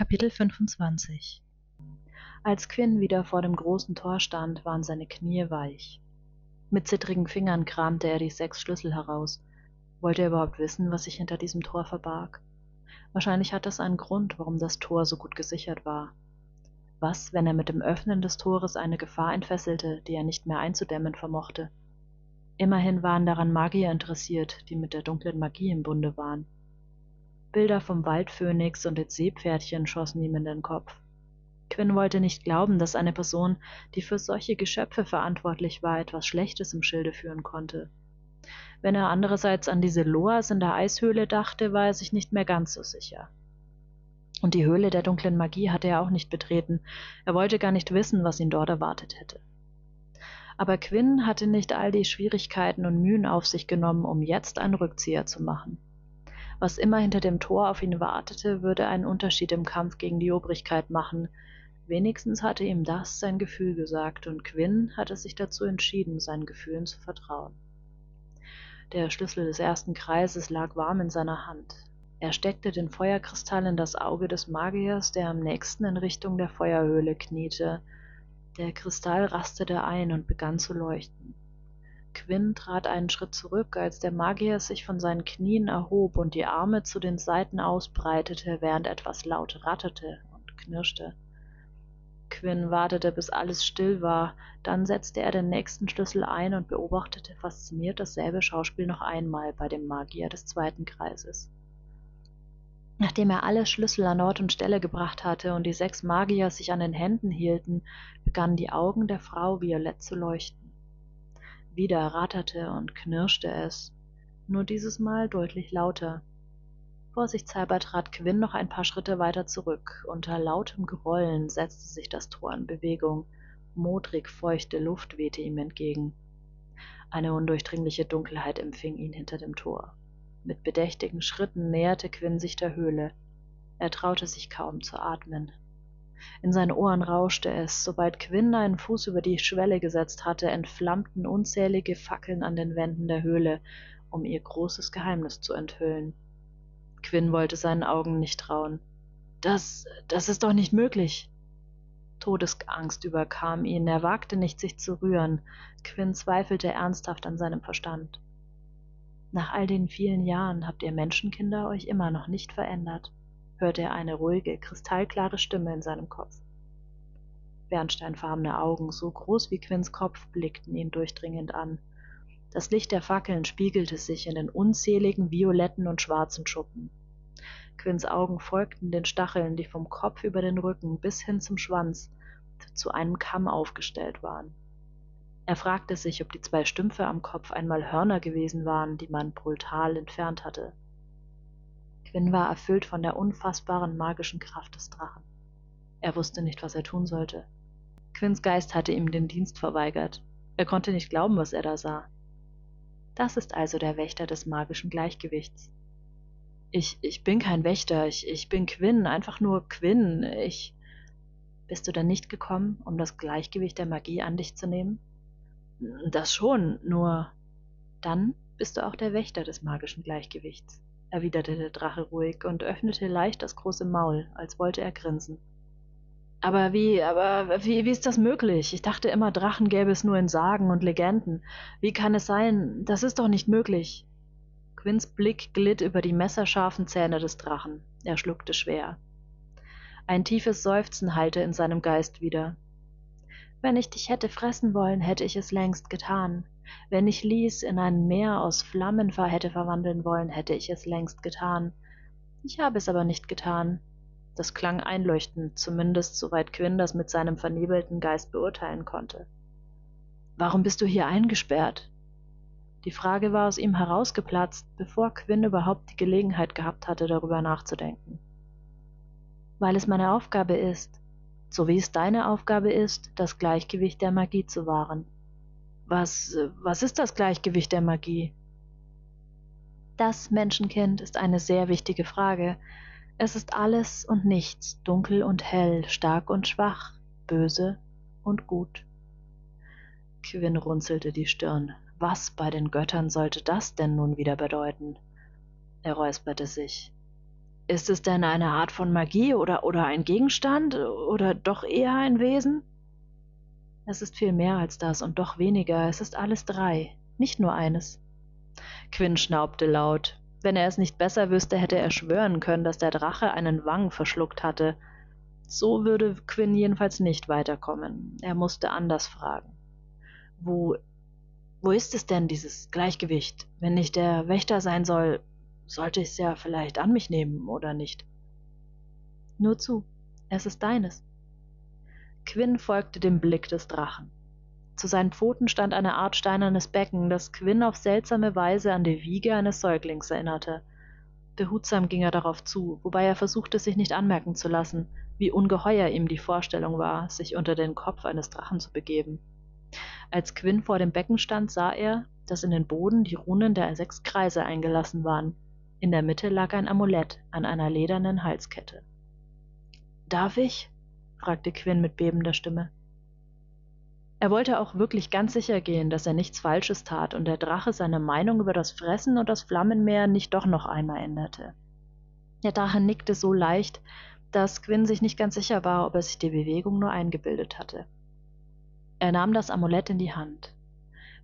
Kapitel 25 Als Quinn wieder vor dem großen Tor stand, waren seine Knie weich. Mit zittrigen Fingern kramte er die sechs Schlüssel heraus. Wollte er überhaupt wissen, was sich hinter diesem Tor verbarg? Wahrscheinlich hat das einen Grund, warum das Tor so gut gesichert war. Was, wenn er mit dem Öffnen des Tores eine Gefahr entfesselte, die er nicht mehr einzudämmen vermochte? Immerhin waren daran Magier interessiert, die mit der dunklen Magie im Bunde waren. Bilder vom Waldphönix und den Seepferdchen schossen ihm in den Kopf. Quinn wollte nicht glauben, dass eine Person, die für solche Geschöpfe verantwortlich war, etwas Schlechtes im Schilde führen konnte. Wenn er andererseits an diese Loas in der Eishöhle dachte, war er sich nicht mehr ganz so sicher. Und die Höhle der dunklen Magie hatte er auch nicht betreten. Er wollte gar nicht wissen, was ihn dort erwartet hätte. Aber Quinn hatte nicht all die Schwierigkeiten und Mühen auf sich genommen, um jetzt einen Rückzieher zu machen. Was immer hinter dem Tor auf ihn wartete, würde einen Unterschied im Kampf gegen die Obrigkeit machen. Wenigstens hatte ihm das sein Gefühl gesagt, und Quinn hatte sich dazu entschieden, seinen Gefühlen zu vertrauen. Der Schlüssel des ersten Kreises lag warm in seiner Hand. Er steckte den Feuerkristall in das Auge des Magiers, der am nächsten in Richtung der Feuerhöhle kniete. Der Kristall rastete ein und begann zu leuchten. Quinn trat einen Schritt zurück, als der Magier sich von seinen Knien erhob und die Arme zu den Seiten ausbreitete, während etwas laut ratterte und knirschte. Quinn wartete, bis alles still war, dann setzte er den nächsten Schlüssel ein und beobachtete fasziniert dasselbe Schauspiel noch einmal bei dem Magier des zweiten Kreises. Nachdem er alle Schlüssel an Ort und Stelle gebracht hatte und die sechs Magier sich an den Händen hielten, begannen die Augen der Frau violett zu leuchten. Wieder ratterte und knirschte es, nur dieses Mal deutlich lauter. Vorsichtshalber trat Quinn noch ein paar Schritte weiter zurück. Unter lautem Grollen setzte sich das Tor in Bewegung. Modrig feuchte Luft wehte ihm entgegen. Eine undurchdringliche Dunkelheit empfing ihn hinter dem Tor. Mit bedächtigen Schritten näherte Quinn sich der Höhle. Er traute sich kaum zu atmen. In seinen Ohren rauschte es. Sobald Quinn einen Fuß über die Schwelle gesetzt hatte, entflammten unzählige Fackeln an den Wänden der Höhle, um ihr großes Geheimnis zu enthüllen. Quinn wollte seinen Augen nicht trauen. Das, das ist doch nicht möglich. Todesangst überkam ihn, er wagte nicht, sich zu rühren. Quinn zweifelte ernsthaft an seinem Verstand. Nach all den vielen Jahren habt ihr Menschenkinder euch immer noch nicht verändert hörte er eine ruhige, kristallklare Stimme in seinem Kopf. Bernsteinfarbene Augen, so groß wie Quinns Kopf, blickten ihn durchdringend an. Das Licht der Fackeln spiegelte sich in den unzähligen violetten und schwarzen Schuppen. Quinns Augen folgten den Stacheln, die vom Kopf über den Rücken bis hin zum Schwanz zu einem Kamm aufgestellt waren. Er fragte sich, ob die zwei Stümpfe am Kopf einmal Hörner gewesen waren, die man brutal entfernt hatte. Quinn war erfüllt von der unfassbaren magischen Kraft des Drachen. Er wusste nicht, was er tun sollte. Quinns Geist hatte ihm den Dienst verweigert. Er konnte nicht glauben, was er da sah. Das ist also der Wächter des magischen Gleichgewichts. Ich, ich bin kein Wächter, ich, ich bin Quinn, einfach nur Quinn, ich. Bist du denn nicht gekommen, um das Gleichgewicht der Magie an dich zu nehmen? Das schon, nur dann bist du auch der Wächter des magischen Gleichgewichts erwiderte der Drache ruhig und öffnete leicht das große Maul, als wollte er grinsen. Aber wie, aber wie, wie ist das möglich? Ich dachte immer, Drachen gäbe es nur in Sagen und Legenden. Wie kann es sein? Das ist doch nicht möglich. Quinns Blick glitt über die messerscharfen Zähne des Drachen. Er schluckte schwer. Ein tiefes Seufzen hallte in seinem Geist wieder. Wenn ich dich hätte fressen wollen, hätte ich es längst getan. Wenn ich Lies in ein Meer aus Flammen hätte verwandeln wollen, hätte ich es längst getan. Ich habe es aber nicht getan. Das klang einleuchtend, zumindest soweit Quinn das mit seinem vernebelten Geist beurteilen konnte. Warum bist du hier eingesperrt? Die Frage war aus ihm herausgeplatzt, bevor Quinn überhaupt die Gelegenheit gehabt hatte, darüber nachzudenken. Weil es meine Aufgabe ist, so wie es deine Aufgabe ist, das Gleichgewicht der Magie zu wahren. Was, was ist das Gleichgewicht der Magie? Das, Menschenkind, ist eine sehr wichtige Frage. Es ist alles und nichts, dunkel und hell, stark und schwach, böse und gut. Quinn runzelte die Stirn. Was bei den Göttern sollte das denn nun wieder bedeuten? Er räusperte sich. Ist es denn eine Art von Magie oder, oder ein Gegenstand oder doch eher ein Wesen? Es ist viel mehr als das und doch weniger. Es ist alles drei, nicht nur eines. Quinn schnaubte laut. Wenn er es nicht besser wüsste, hätte er schwören können, dass der Drache einen Wang verschluckt hatte. So würde Quinn jedenfalls nicht weiterkommen. Er musste anders fragen. Wo, wo ist es denn, dieses Gleichgewicht? Wenn ich der Wächter sein soll, sollte ich es ja vielleicht an mich nehmen, oder nicht? Nur zu, es ist deines. Quinn folgte dem Blick des Drachen. Zu seinen Pfoten stand eine Art steinernes Becken, das Quinn auf seltsame Weise an die Wiege eines Säuglings erinnerte. Behutsam ging er darauf zu, wobei er versuchte, sich nicht anmerken zu lassen, wie ungeheuer ihm die Vorstellung war, sich unter den Kopf eines Drachen zu begeben. Als Quinn vor dem Becken stand, sah er, dass in den Boden die Runen der sechs Kreise eingelassen waren, in der Mitte lag ein Amulett an einer ledernen Halskette. Darf ich? fragte Quinn mit bebender Stimme. Er wollte auch wirklich ganz sicher gehen, dass er nichts Falsches tat und der Drache seine Meinung über das Fressen und das Flammenmeer nicht doch noch einmal änderte. Der Drache nickte so leicht, dass Quinn sich nicht ganz sicher war, ob er sich die Bewegung nur eingebildet hatte. Er nahm das Amulett in die Hand.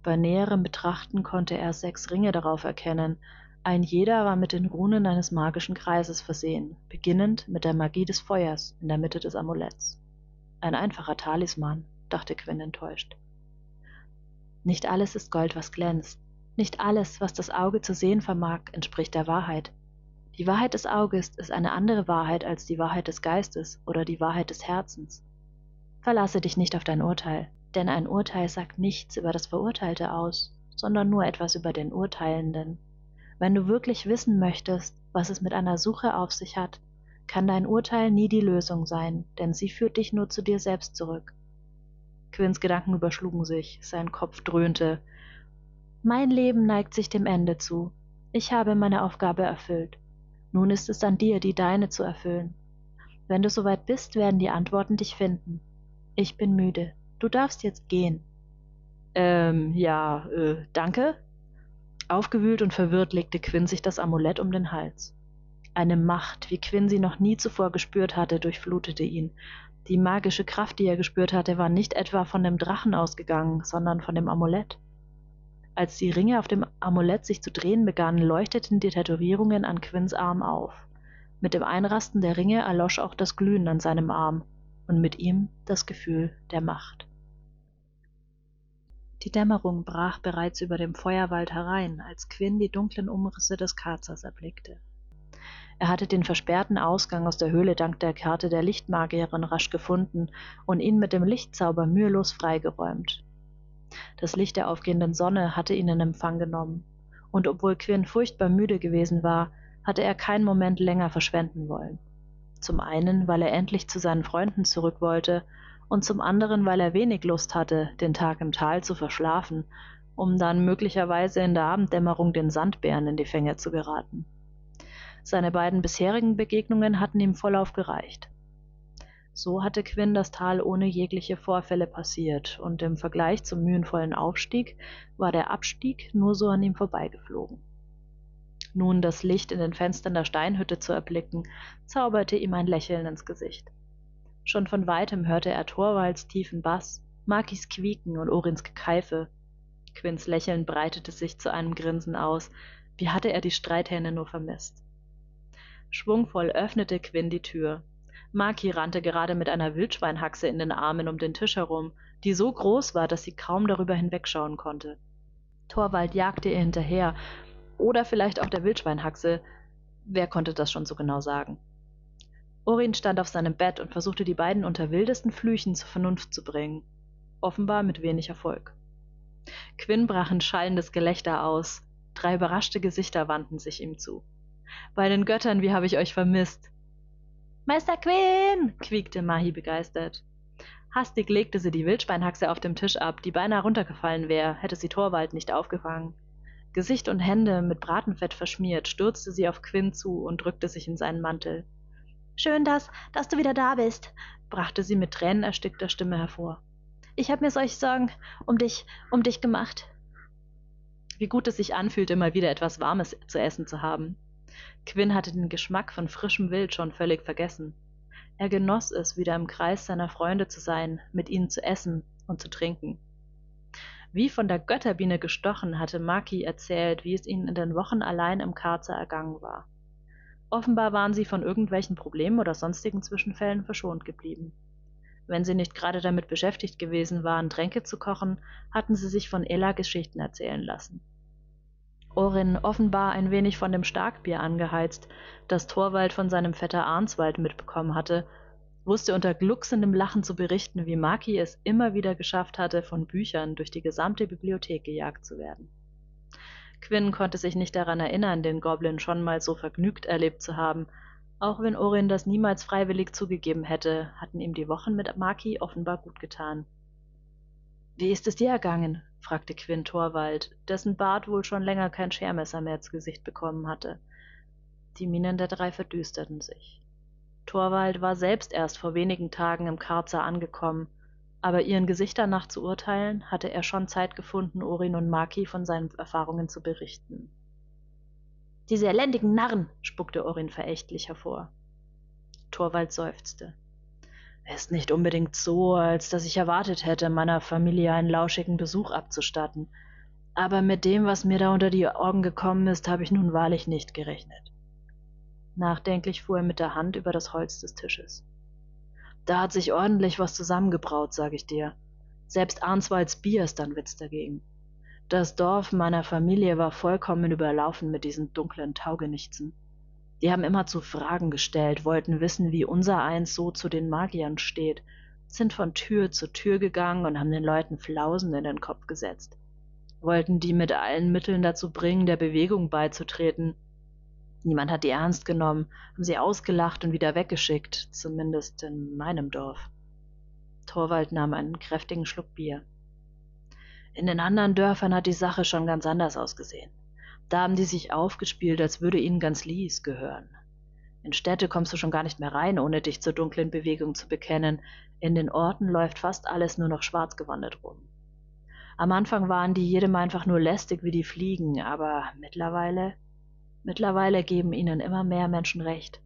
Bei näherem Betrachten konnte er sechs Ringe darauf erkennen, ein jeder war mit den Runen eines magischen Kreises versehen, beginnend mit der Magie des Feuers in der Mitte des Amuletts. Ein einfacher Talisman, dachte Quinn enttäuscht. Nicht alles ist Gold, was glänzt. Nicht alles, was das Auge zu sehen vermag, entspricht der Wahrheit. Die Wahrheit des Auges ist eine andere Wahrheit als die Wahrheit des Geistes oder die Wahrheit des Herzens. Verlasse dich nicht auf dein Urteil, denn ein Urteil sagt nichts über das Verurteilte aus, sondern nur etwas über den Urteilenden. Wenn du wirklich wissen möchtest, was es mit einer Suche auf sich hat, kann dein Urteil nie die Lösung sein, denn sie führt dich nur zu dir selbst zurück. Quinns Gedanken überschlugen sich, sein Kopf dröhnte. Mein Leben neigt sich dem Ende zu. Ich habe meine Aufgabe erfüllt. Nun ist es an dir, die deine zu erfüllen. Wenn du soweit bist, werden die Antworten dich finden. Ich bin müde. Du darfst jetzt gehen. Ähm, ja, äh, danke, Aufgewühlt und verwirrt legte Quinn sich das Amulett um den Hals. Eine Macht, wie Quinn sie noch nie zuvor gespürt hatte, durchflutete ihn. Die magische Kraft, die er gespürt hatte, war nicht etwa von dem Drachen ausgegangen, sondern von dem Amulett. Als die Ringe auf dem Amulett sich zu drehen begannen, leuchteten die Tätowierungen an Quinns Arm auf. Mit dem Einrasten der Ringe erlosch auch das Glühen an seinem Arm und mit ihm das Gefühl der Macht. Die Dämmerung brach bereits über dem Feuerwald herein, als Quinn die dunklen Umrisse des Karzers erblickte. Er hatte den versperrten Ausgang aus der Höhle dank der Karte der Lichtmagierin rasch gefunden und ihn mit dem Lichtzauber mühelos freigeräumt. Das Licht der aufgehenden Sonne hatte ihn in Empfang genommen, und obwohl Quinn furchtbar müde gewesen war, hatte er keinen Moment länger verschwenden wollen. Zum einen, weil er endlich zu seinen Freunden zurück wollte, und zum anderen, weil er wenig Lust hatte, den Tag im Tal zu verschlafen, um dann möglicherweise in der Abenddämmerung den Sandbären in die Fänge zu geraten. Seine beiden bisherigen Begegnungen hatten ihm vollauf gereicht. So hatte Quinn das Tal ohne jegliche Vorfälle passiert, und im Vergleich zum mühenvollen Aufstieg war der Abstieg nur so an ihm vorbeigeflogen. Nun das Licht in den Fenstern der Steinhütte zu erblicken, zauberte ihm ein Lächeln ins Gesicht. Schon von weitem hörte er Torvalds tiefen Bass, Makis Quieken und Orins Gekeife. Quinns Lächeln breitete sich zu einem Grinsen aus. Wie hatte er die Streithähne nur vermisst? Schwungvoll öffnete Quinn die Tür. Maki rannte gerade mit einer Wildschweinhaxe in den Armen um den Tisch herum, die so groß war, dass sie kaum darüber hinwegschauen konnte. Torwald jagte ihr hinterher, oder vielleicht auch der Wildschweinhaxe. Wer konnte das schon so genau sagen? Orin stand auf seinem Bett und versuchte die beiden unter wildesten Flüchen zur Vernunft zu bringen. Offenbar mit wenig Erfolg. Quinn brach in schallendes Gelächter aus. Drei überraschte Gesichter wandten sich ihm zu. Bei den Göttern, wie habe ich euch vermisst? Meister Quinn! quiekte Mahi begeistert. Hastig legte sie die Wildschweinhaxe auf dem Tisch ab, die beinahe runtergefallen wäre, hätte sie Torwald nicht aufgefangen. Gesicht und Hände mit Bratenfett verschmiert, stürzte sie auf Quinn zu und drückte sich in seinen Mantel. Schön, dass, dass du wieder da bist, brachte sie mit tränenerstickter Stimme hervor. Ich habe mir solche Sorgen um dich, um dich gemacht. Wie gut es sich anfühlte, mal wieder etwas Warmes zu essen zu haben. Quinn hatte den Geschmack von frischem Wild schon völlig vergessen. Er genoss es, wieder im Kreis seiner Freunde zu sein, mit ihnen zu essen und zu trinken. Wie von der Götterbiene gestochen hatte Maki erzählt, wie es ihnen in den Wochen allein im Karzer ergangen war. Offenbar waren sie von irgendwelchen Problemen oder sonstigen Zwischenfällen verschont geblieben. Wenn sie nicht gerade damit beschäftigt gewesen waren, Tränke zu kochen, hatten sie sich von Ella Geschichten erzählen lassen. Orin, offenbar ein wenig von dem Starkbier angeheizt, das Torwald von seinem Vetter Arnswald mitbekommen hatte, wusste unter glucksendem Lachen zu berichten, wie Maki es immer wieder geschafft hatte, von Büchern durch die gesamte Bibliothek gejagt zu werden. Quinn konnte sich nicht daran erinnern, den Goblin schon mal so vergnügt erlebt zu haben. Auch wenn Orin das niemals freiwillig zugegeben hätte, hatten ihm die Wochen mit Maki offenbar gut getan. Wie ist es dir ergangen? fragte Quinn Torwald, dessen Bart wohl schon länger kein Schermesser mehr ins Gesicht bekommen hatte. Die Mienen der drei verdüsterten sich. Torwald war selbst erst vor wenigen Tagen im Karzer angekommen, aber ihren Gesichtern nach zu urteilen, hatte er schon Zeit gefunden, Orin und Maki von seinen Erfahrungen zu berichten. Diese elendigen Narren, spuckte Orin verächtlich hervor. Torwald seufzte. Ist nicht unbedingt so, als dass ich erwartet hätte, meiner Familie einen lauschigen Besuch abzustatten. Aber mit dem, was mir da unter die Augen gekommen ist, habe ich nun wahrlich nicht gerechnet. Nachdenklich fuhr er mit der Hand über das Holz des Tisches. Da hat sich ordentlich was zusammengebraut, sag ich dir. Selbst Arnswalds Bier ist ein Witz dagegen. Das Dorf meiner Familie war vollkommen überlaufen mit diesen dunklen Taugenichtsen. Die haben immer zu Fragen gestellt, wollten wissen, wie unser eins so zu den Magiern steht, sind von Tür zu Tür gegangen und haben den Leuten Flausen in den Kopf gesetzt. Wollten die mit allen Mitteln dazu bringen, der Bewegung beizutreten. Niemand hat die ernst genommen, haben sie ausgelacht und wieder weggeschickt, zumindest in meinem Dorf. Torwald nahm einen kräftigen Schluck Bier. In den anderen Dörfern hat die Sache schon ganz anders ausgesehen. Da haben die sich aufgespielt, als würde ihnen ganz Lies gehören. In Städte kommst du schon gar nicht mehr rein, ohne dich zur dunklen Bewegung zu bekennen. In den Orten läuft fast alles nur noch schwarz gewandert rum. Am Anfang waren die jedem einfach nur lästig wie die Fliegen, aber mittlerweile, mittlerweile geben ihnen immer mehr Menschen recht.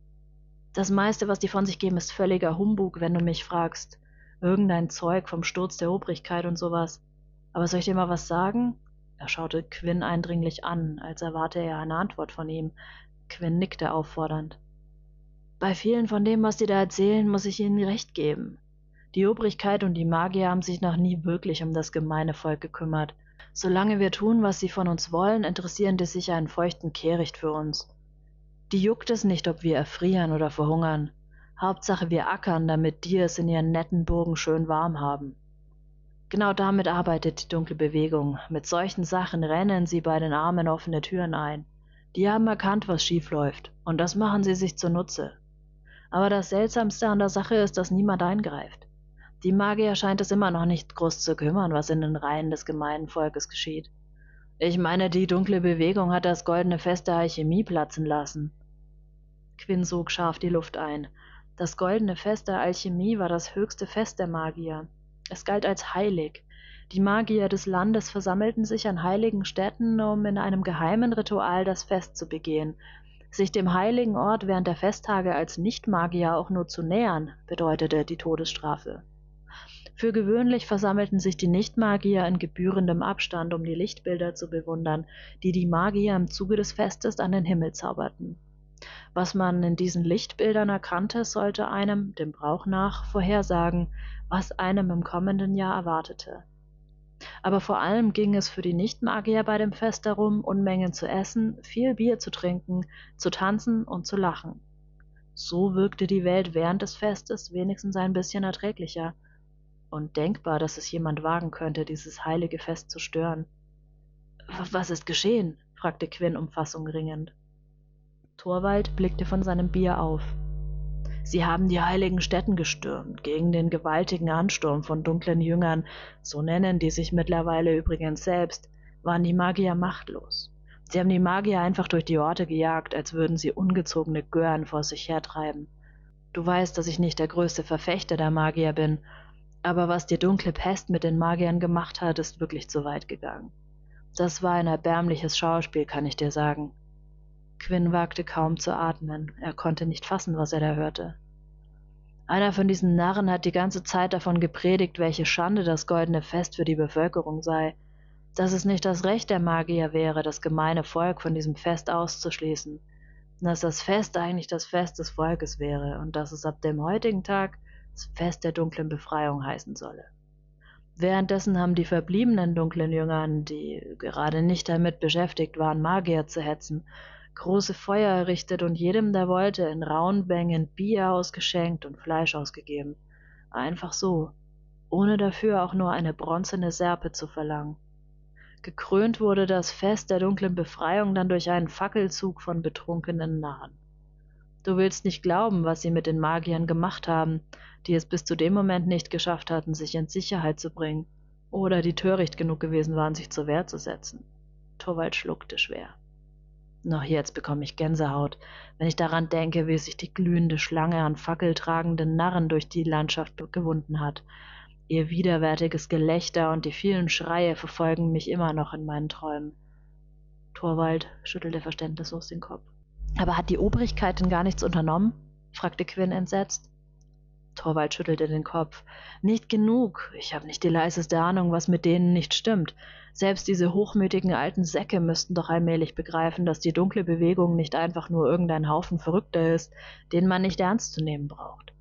Das meiste, was die von sich geben, ist völliger Humbug, wenn du mich fragst. Irgendein Zeug vom Sturz der Obrigkeit und sowas. Aber soll ich dir mal was sagen? Er schaute Quinn eindringlich an, als erwarte er eine Antwort von ihm. Quinn nickte auffordernd. Bei vielen von dem, was Sie da erzählen, muss ich Ihnen recht geben. Die Obrigkeit und die Magier haben sich noch nie wirklich um das gemeine Volk gekümmert. Solange wir tun, was sie von uns wollen, interessieren die sich einen feuchten Kehricht für uns. Die juckt es nicht, ob wir erfrieren oder verhungern. Hauptsache wir ackern, damit die es in ihren netten Burgen schön warm haben. Genau damit arbeitet die dunkle Bewegung. Mit solchen Sachen rennen sie bei den Armen offene Türen ein. Die haben erkannt, was schief läuft, und das machen sie sich zunutze. Aber das Seltsamste an der Sache ist, dass niemand eingreift. Die Magier scheint es immer noch nicht groß zu kümmern, was in den Reihen des gemeinen Volkes geschieht. Ich meine, die dunkle Bewegung hat das goldene Fest der Alchemie platzen lassen. Quinn sog scharf die Luft ein. Das goldene Fest der Alchemie war das höchste Fest der Magier. Es galt als heilig. Die Magier des Landes versammelten sich an heiligen Stätten, um in einem geheimen Ritual das Fest zu begehen. Sich dem heiligen Ort während der Festtage als Nichtmagier auch nur zu nähern, bedeutete die Todesstrafe. Für gewöhnlich versammelten sich die Nichtmagier in gebührendem Abstand, um die Lichtbilder zu bewundern, die die Magier im Zuge des Festes an den Himmel zauberten. Was man in diesen Lichtbildern erkannte, sollte einem, dem Brauch nach, vorhersagen, was einem im kommenden Jahr erwartete. Aber vor allem ging es für die Nichtmagier bei dem Fest darum, Unmengen zu essen, viel Bier zu trinken, zu tanzen und zu lachen. So wirkte die Welt während des Festes wenigstens ein bisschen erträglicher. Und denkbar, dass es jemand wagen könnte, dieses heilige Fest zu stören. Was ist geschehen? fragte Quinn um ringend. Torvald blickte von seinem Bier auf. Sie haben die heiligen Stätten gestürmt, gegen den gewaltigen Ansturm von dunklen Jüngern, so nennen die sich mittlerweile übrigens selbst, waren die Magier machtlos. Sie haben die Magier einfach durch die Orte gejagt, als würden sie ungezogene Gören vor sich hertreiben. Du weißt, dass ich nicht der größte Verfechter der Magier bin, aber was die dunkle Pest mit den Magiern gemacht hat, ist wirklich zu weit gegangen. Das war ein erbärmliches Schauspiel, kann ich dir sagen. Quinn wagte kaum zu atmen. Er konnte nicht fassen, was er da hörte. Einer von diesen Narren hat die ganze Zeit davon gepredigt, welche Schande das goldene Fest für die Bevölkerung sei, dass es nicht das Recht der Magier wäre, das gemeine Volk von diesem Fest auszuschließen, dass das Fest eigentlich das Fest des Volkes wäre und dass es ab dem heutigen Tag Fest der dunklen Befreiung heißen solle. Währenddessen haben die verbliebenen dunklen Jüngern, die gerade nicht damit beschäftigt waren, Magier zu hetzen, große Feuer errichtet und jedem, der wollte, in rauen Bängen Bier ausgeschenkt und Fleisch ausgegeben. Einfach so, ohne dafür auch nur eine bronzene Serpe zu verlangen. Gekrönt wurde das Fest der dunklen Befreiung dann durch einen Fackelzug von betrunkenen Narren. Du willst nicht glauben, was sie mit den Magiern gemacht haben, die es bis zu dem Moment nicht geschafft hatten, sich in Sicherheit zu bringen, oder die töricht genug gewesen waren, sich zur Wehr zu setzen. Torvald schluckte schwer. Noch jetzt bekomme ich Gänsehaut, wenn ich daran denke, wie sich die glühende Schlange an fackeltragenden Narren durch die Landschaft gewunden hat. Ihr widerwärtiges Gelächter und die vielen Schreie verfolgen mich immer noch in meinen Träumen. Torvald schüttelte verständnislos den Kopf. Aber hat die Obrigkeit denn gar nichts unternommen? fragte Quinn entsetzt. Torvald schüttelte den Kopf. Nicht genug. Ich habe nicht die leiseste Ahnung, was mit denen nicht stimmt. Selbst diese hochmütigen alten Säcke müssten doch allmählich begreifen, dass die dunkle Bewegung nicht einfach nur irgendein Haufen Verrückter ist, den man nicht ernst zu nehmen braucht.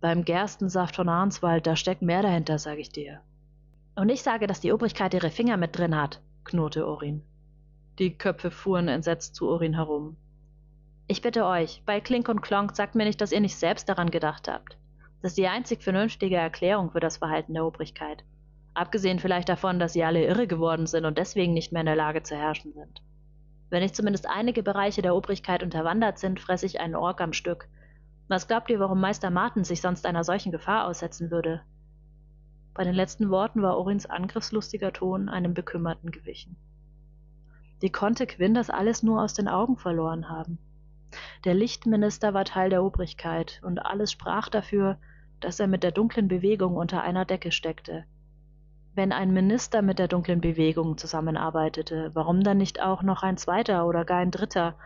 Beim Gerstensaft von Arnswald, da steckt mehr dahinter, sage ich dir. Und ich sage, dass die Obrigkeit ihre Finger mit drin hat, knurrte Orin. Die Köpfe fuhren entsetzt zu Orin herum. Ich bitte euch, bei Klink und Klonk sagt mir nicht, dass ihr nicht selbst daran gedacht habt. Das ist die einzig vernünftige Erklärung für das Verhalten der Obrigkeit. Abgesehen vielleicht davon, dass sie alle irre geworden sind und deswegen nicht mehr in der Lage zu herrschen sind. Wenn nicht zumindest einige Bereiche der Obrigkeit unterwandert sind, fresse ich einen Ork am Stück. Was glaubt ihr, warum Meister Martin sich sonst einer solchen Gefahr aussetzen würde? Bei den letzten Worten war Orins angriffslustiger Ton einem Bekümmerten gewichen. Wie konnte Quinn das alles nur aus den Augen verloren haben? Der Lichtminister war Teil der Obrigkeit, und alles sprach dafür, dass er mit der dunklen Bewegung unter einer Decke steckte, wenn ein Minister mit der dunklen Bewegung zusammenarbeitete, warum dann nicht auch noch ein zweiter oder gar ein dritter?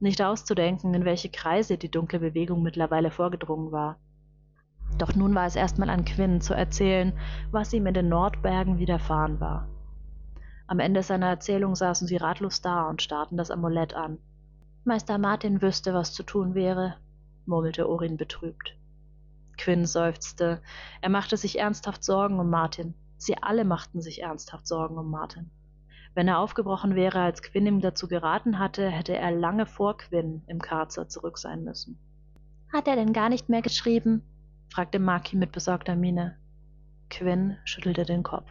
Nicht auszudenken, in welche Kreise die dunkle Bewegung mittlerweile vorgedrungen war. Doch nun war es erstmal an Quinn zu erzählen, was ihm in den Nordbergen widerfahren war. Am Ende seiner Erzählung saßen sie ratlos da und starrten das Amulett an. Meister Martin wüsste, was zu tun wäre, murmelte Orin betrübt. Quinn seufzte. Er machte sich ernsthaft Sorgen um Martin. Sie alle machten sich ernsthaft Sorgen um Martin. Wenn er aufgebrochen wäre, als Quinn ihm dazu geraten hatte, hätte er lange vor Quinn im Karzer zurück sein müssen. Hat er denn gar nicht mehr geschrieben? fragte Maki mit besorgter Miene. Quinn schüttelte den Kopf.